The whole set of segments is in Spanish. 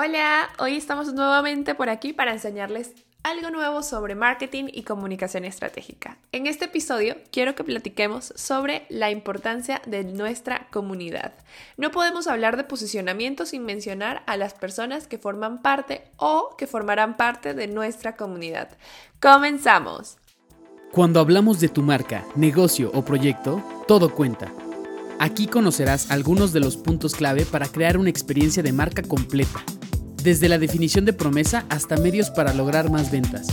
Hola, hoy estamos nuevamente por aquí para enseñarles algo nuevo sobre marketing y comunicación estratégica. En este episodio quiero que platiquemos sobre la importancia de nuestra comunidad. No podemos hablar de posicionamiento sin mencionar a las personas que forman parte o que formarán parte de nuestra comunidad. Comenzamos. Cuando hablamos de tu marca, negocio o proyecto, todo cuenta. Aquí conocerás algunos de los puntos clave para crear una experiencia de marca completa desde la definición de promesa hasta medios para lograr más ventas.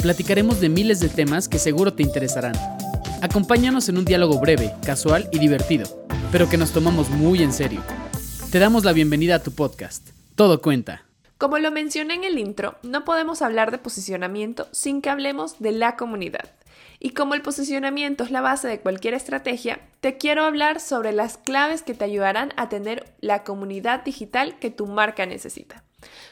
Platicaremos de miles de temas que seguro te interesarán. Acompáñanos en un diálogo breve, casual y divertido, pero que nos tomamos muy en serio. Te damos la bienvenida a tu podcast. Todo cuenta. Como lo mencioné en el intro, no podemos hablar de posicionamiento sin que hablemos de la comunidad. Y como el posicionamiento es la base de cualquier estrategia, te quiero hablar sobre las claves que te ayudarán a tener la comunidad digital que tu marca necesita.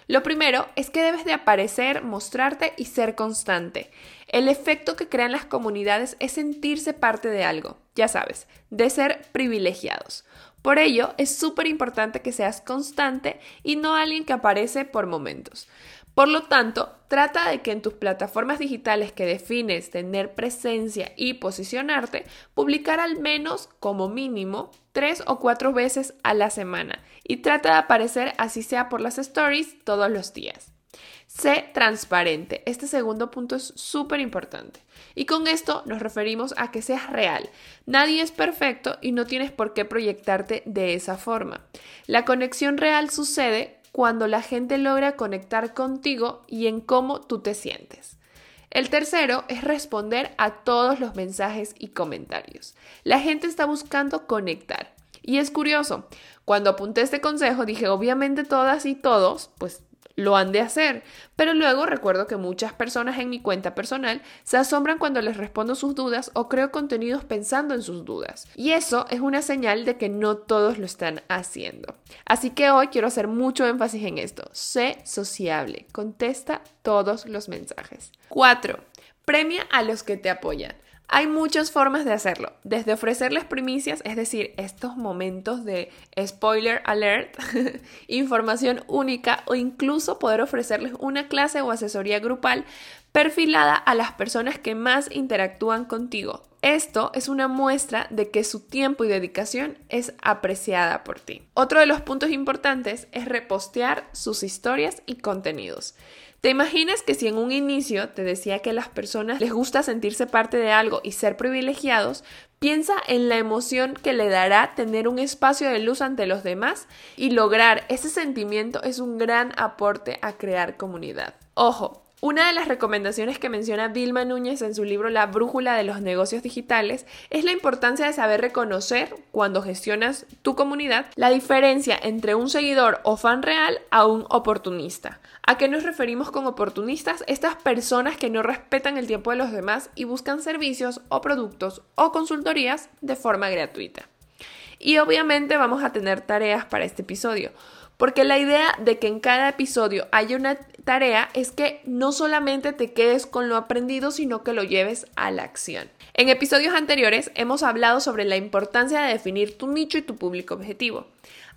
Lo primero es que debes de aparecer, mostrarte y ser constante. El efecto que crean las comunidades es sentirse parte de algo, ya sabes, de ser privilegiados. Por ello, es súper importante que seas constante y no alguien que aparece por momentos. Por lo tanto, trata de que en tus plataformas digitales que defines tener presencia y posicionarte, publicar al menos como mínimo tres o cuatro veces a la semana y trata de aparecer así sea por las stories todos los días. Sé transparente. Este segundo punto es súper importante. Y con esto nos referimos a que seas real. Nadie es perfecto y no tienes por qué proyectarte de esa forma. La conexión real sucede cuando la gente logra conectar contigo y en cómo tú te sientes. El tercero es responder a todos los mensajes y comentarios. La gente está buscando conectar. Y es curioso, cuando apunté este consejo dije, obviamente todas y todos, pues lo han de hacer. Pero luego recuerdo que muchas personas en mi cuenta personal se asombran cuando les respondo sus dudas o creo contenidos pensando en sus dudas. Y eso es una señal de que no todos lo están haciendo. Así que hoy quiero hacer mucho énfasis en esto. Sé sociable. Contesta todos los mensajes. 4. Premia a los que te apoyan. Hay muchas formas de hacerlo, desde ofrecerles primicias, es decir, estos momentos de spoiler alert, información única o incluso poder ofrecerles una clase o asesoría grupal perfilada a las personas que más interactúan contigo. Esto es una muestra de que su tiempo y dedicación es apreciada por ti. Otro de los puntos importantes es repostear sus historias y contenidos. ¿Te imaginas que si en un inicio te decía que a las personas les gusta sentirse parte de algo y ser privilegiados, piensa en la emoción que le dará tener un espacio de luz ante los demás y lograr ese sentimiento es un gran aporte a crear comunidad. Ojo, una de las recomendaciones que menciona Vilma Núñez en su libro La brújula de los negocios digitales es la importancia de saber reconocer, cuando gestionas tu comunidad, la diferencia entre un seguidor o fan real a un oportunista. ¿A qué nos referimos con oportunistas? Estas personas que no respetan el tiempo de los demás y buscan servicios o productos o consultorías de forma gratuita. Y obviamente vamos a tener tareas para este episodio. Porque la idea de que en cada episodio haya una tarea es que no solamente te quedes con lo aprendido, sino que lo lleves a la acción. En episodios anteriores hemos hablado sobre la importancia de definir tu nicho y tu público objetivo.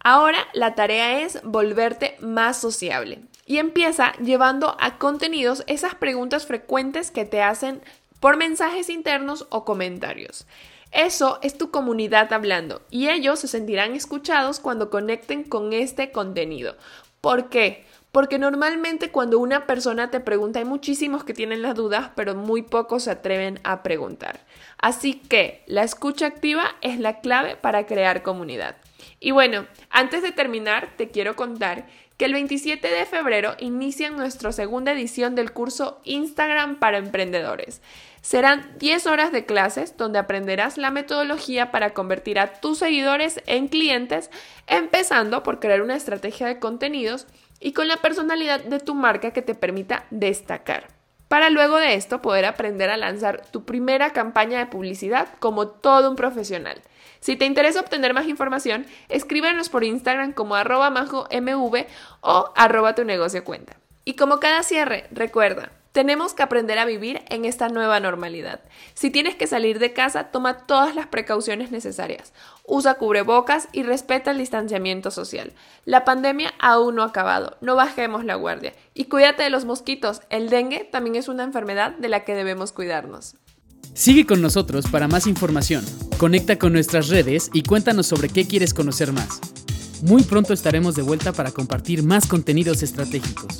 Ahora la tarea es volverte más sociable y empieza llevando a contenidos esas preguntas frecuentes que te hacen por mensajes internos o comentarios. Eso es tu comunidad hablando y ellos se sentirán escuchados cuando conecten con este contenido. ¿Por qué? Porque normalmente cuando una persona te pregunta hay muchísimos que tienen las dudas, pero muy pocos se atreven a preguntar. Así que la escucha activa es la clave para crear comunidad. Y bueno, antes de terminar, te quiero contar que el 27 de febrero inicia nuestra segunda edición del curso Instagram para emprendedores. Serán 10 horas de clases donde aprenderás la metodología para convertir a tus seguidores en clientes, empezando por crear una estrategia de contenidos y con la personalidad de tu marca que te permita destacar. Para luego de esto poder aprender a lanzar tu primera campaña de publicidad como todo un profesional. Si te interesa obtener más información, escríbenos por Instagram como arroba majo mv o arroba tu negocio cuenta. Y como cada cierre, recuerda, Tenemos que aprender a vivir en esta nueva normalidad. Si tienes que salir de casa, toma todas las precauciones necesarias. Usa cubrebocas y respeta el distanciamiento social. La pandemia aún no ha acabado, no bajemos la guardia. Y cuídate de los mosquitos, el dengue también es una enfermedad de la que debemos cuidarnos. Sigue con nosotros para más información. Conecta con nuestras redes y cuéntanos sobre qué quieres conocer más. Muy pronto estaremos de vuelta para compartir más contenidos estratégicos.